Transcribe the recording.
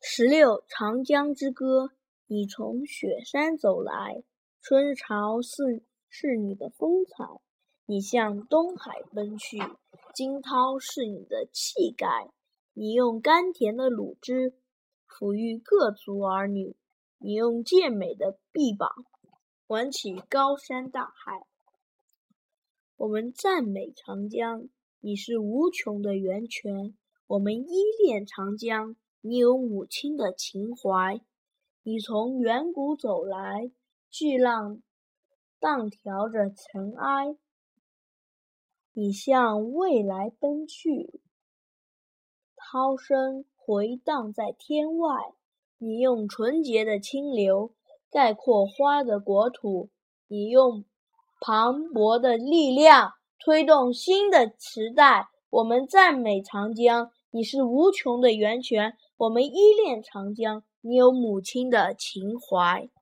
十六《长江之歌》：你从雪山走来，春潮是是你的风采；你向东海奔去，惊涛是你的气概。你用甘甜的乳汁抚育各族儿女，你用健美的臂膀挽起高山大海。我们赞美长江，你是无穷的源泉；我们依恋长江。你有母亲的情怀，你从远古走来，巨浪荡挑着尘埃；你向未来奔去，涛声回荡在天外。你用纯洁的清流概括花的国土，你用磅礴的力量推动新的时代。我们赞美长江，你是无穷的源泉。我们依恋长江，你有母亲的情怀。